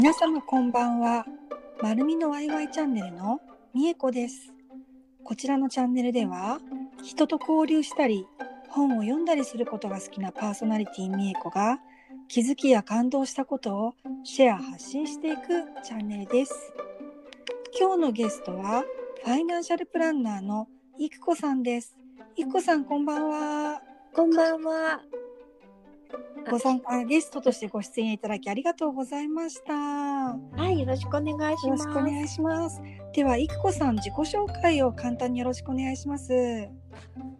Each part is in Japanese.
皆様こんばんは。まるみのワイワイチャンネルのみえこです。こちらのチャンネルでは、人と交流したり、本を読んだりすることが好きなパーソナリティみえこが、気づきや感動したことをシェア発信していくチャンネルです。今日のゲストは、ファイナンシャルプランナーのいくこさんです。いくこさんこんばんは。こんばんは。ご参加ゲストとしてご出演いただきありがとうございました。はい、よろしくお願いしよろます。しくお願いします。では、いくこさん、自己紹介を簡単によろしくお願いします。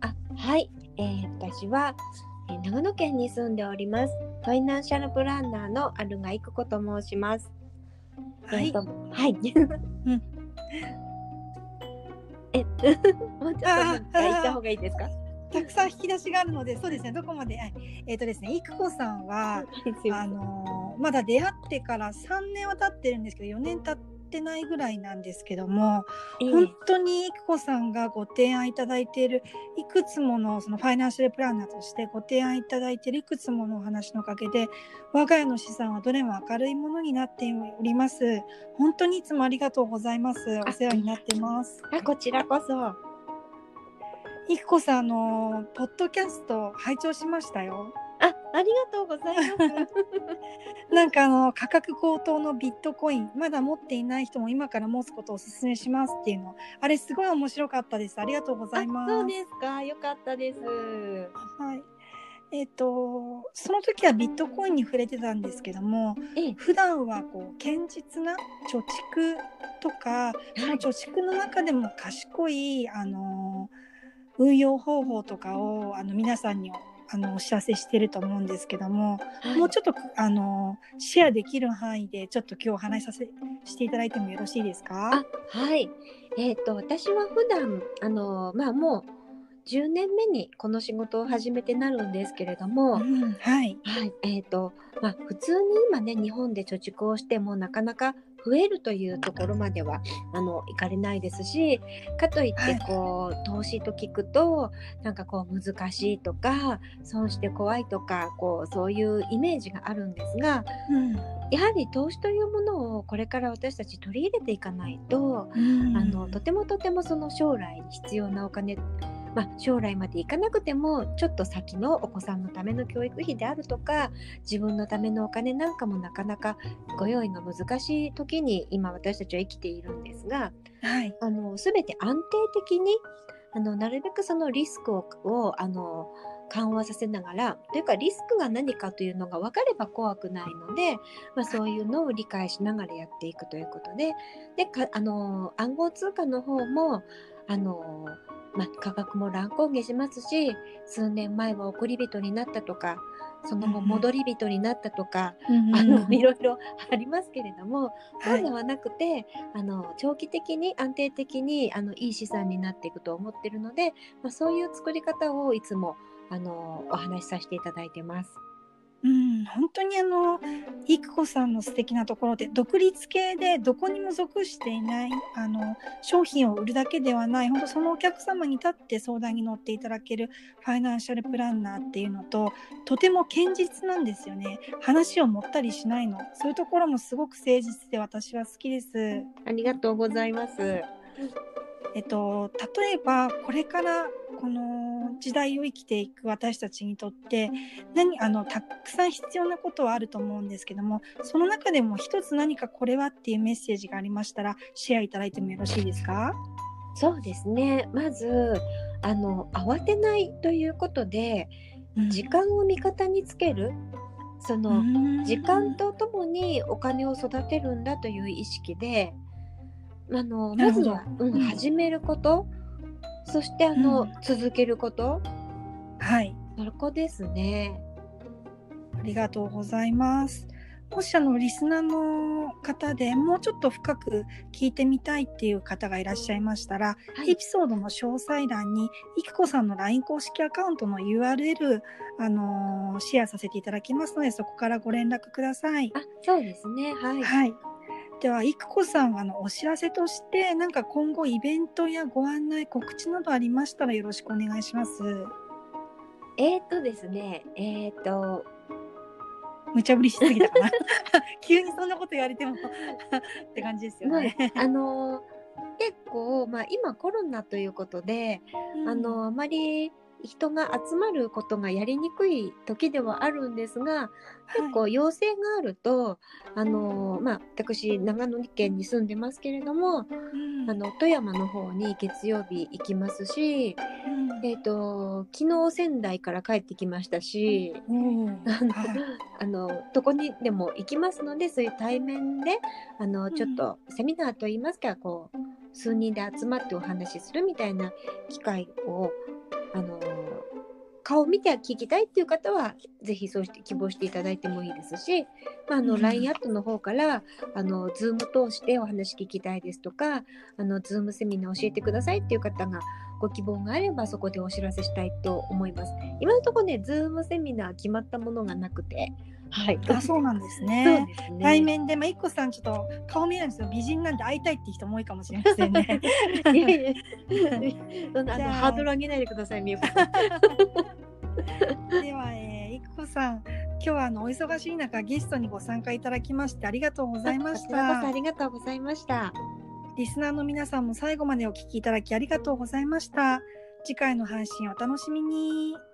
あ、はい、えー、私は、えー長野県に住んでおります。ファイナンシャルプランナーのアルガイクコと申します。はい。はい。うん え、もうちょっと言った方がいいですか？たくさん引き出しがあるので、そうですね、どこまで、はい。えっ、とですね、いくこさんは、あのーまだ出会ってから3年は経ってるんですけど、4年経ってないぐらいなんですけども、えー本当にいくこさんがご提案いただいているいくつものそのファイナンシャルプランナーとしてご提案いただいているいくつものお話のおかげで我が家の資産はどれも明るいものになっております。本当にいつもありがとうございます。お世話になってます。あ、こちらこそ。いくこさんあのポッドキャスト拝聴しましたよあ、ありがとうございます。なんかあの価格高騰のビットコインまだ持っていない人も今から持つことをお勧めしますっていうのあれすごい面白かったですありがとうございますあそうですか。よかったです。はい。えっ、とその時はビットコインに触れてたんですけどもええ、普段はこう堅実な貯蓄とかその貯蓄の中でも賢いあの運用方法とかをあの皆さんにあのお知らせしてると思うんですけども、はいもうちょっとあのシェアできる範囲でちょっと今日お話しさせしていただいてもよろしいですか？あ、はい。えっ、と私は普段あのまあもう10年目にこの仕事を始めてなるんですけれども、うん、はい。はい。えっ、とまあ普通に今ね日本で貯蓄をしてもなかなか増えるというところまではあのいかれないですしかといってこう、投資と聞くとなんかこう難しいとか損して怖いとかこうそういうイメージがあるんですがうん。やはり投資というものをこれから私たち取り入れていかないとうん。あのとてもとてもその将来に必要なお金、まあ、将来までいかなくてもちょっと先のお子さんのための教育費であるとか自分のためのお金なんかもなかなかご用意が難しい時に今私たちは生きているんですがはい。あの全て安定的にあのなるべくそのリスクををあの緩和させながらというかリスクが何かというのが分かれば怖くないので、まあ、そういうのを理解しながらやっていくということででかあの暗号通貨の方もあの、まあ、価格も乱高下しますし数年前は送り人になったとかその後戻り人になったとか、うんあのいろいろありますけれども、そはい。うではなくてあの長期的に安定的にあのいい資産になっていくと思ってるので、まあ、そういう作り方をいつもあのお話しさせていただいてます。うん、本当にあのいくこさんの素敵なところで独立系でどこにも属していないあの商品を売るだけではない本当そのお客様に立って相談に乗っていただけるファイナンシャルプランナーっていうのととても堅実なんですよね話を持ったりしないのそういうところもすごく誠実で私は好きです。ありがとうございます。えっと、例えばこれからこの時代を生きていく私たちにとって何あのたくさん必要なことはあると思うんですけどもその中でも一つ何かこれはっていうメッセージがありましたらシェアいただいてもよろしいですか？そうですね。まずあの慌てないということで時間を味方につける。その、時間とともにお金を育てるんだという意識であのまずは、うんうん。始めることそしてあの、うん続けること？はいそこですね。ありがとうございます。もしあのリスナーの方でもうちょっと深く聞いてみたいっていう方がいらっしゃいましたら、はいエピソードの詳細欄にいくこさんの LINE 公式アカウントの URL、あのーシェアさせていただきますのでそこからご連絡ください。あそうですねはい。はい。では、いくこさん、あの、お知らせとして、なんか今後イベントやご案内、告知などありましたらよろしくお願いします。えー、とですね、えー、と、無茶ぶりしすぎたかな 急にそんなこと言われても って感じですよね。あの結構、まあ、今コロナということで、あのあまり人が集まることがやりにくい時ではあるんですが結構要請があると、あのまあ、私長野県に住んでますけれども、あの富山の方に月曜日行きますし、えーと、昨日仙台から帰ってきましたし、あのどこにでも行きますのでそういう対面であのちょっとセミナーといいますかこう数人で集まってお話しするみたいな機会をあの顔を見て聞きたいっていう方はぜひそうして希望していただいてもいいですし、まあ、あの LINE アットの方からあの Zoom 通してお話聞きたいですとかあの Zoom セミナー教えてくださいっていう方がご希望があればそこでお知らせしたいと思います。今のところね Zoom セミナー決まったものがなくてはい、あそうなんですね。すね対面で、まあ、いっこさんちょっと顔見えないんですよ美人なんで会いたいって人も多いかもしれませんね。いやいやそんなハードル上げないでください、みゆこさん。では、えー、いっこさん、今日はあのお忙しい中ゲストにご参加いただきましてありがとうございました。ありがとうございました。リスナーの皆さんも最後までお聞きいただきありがとうございました。次回の配信お楽しみに。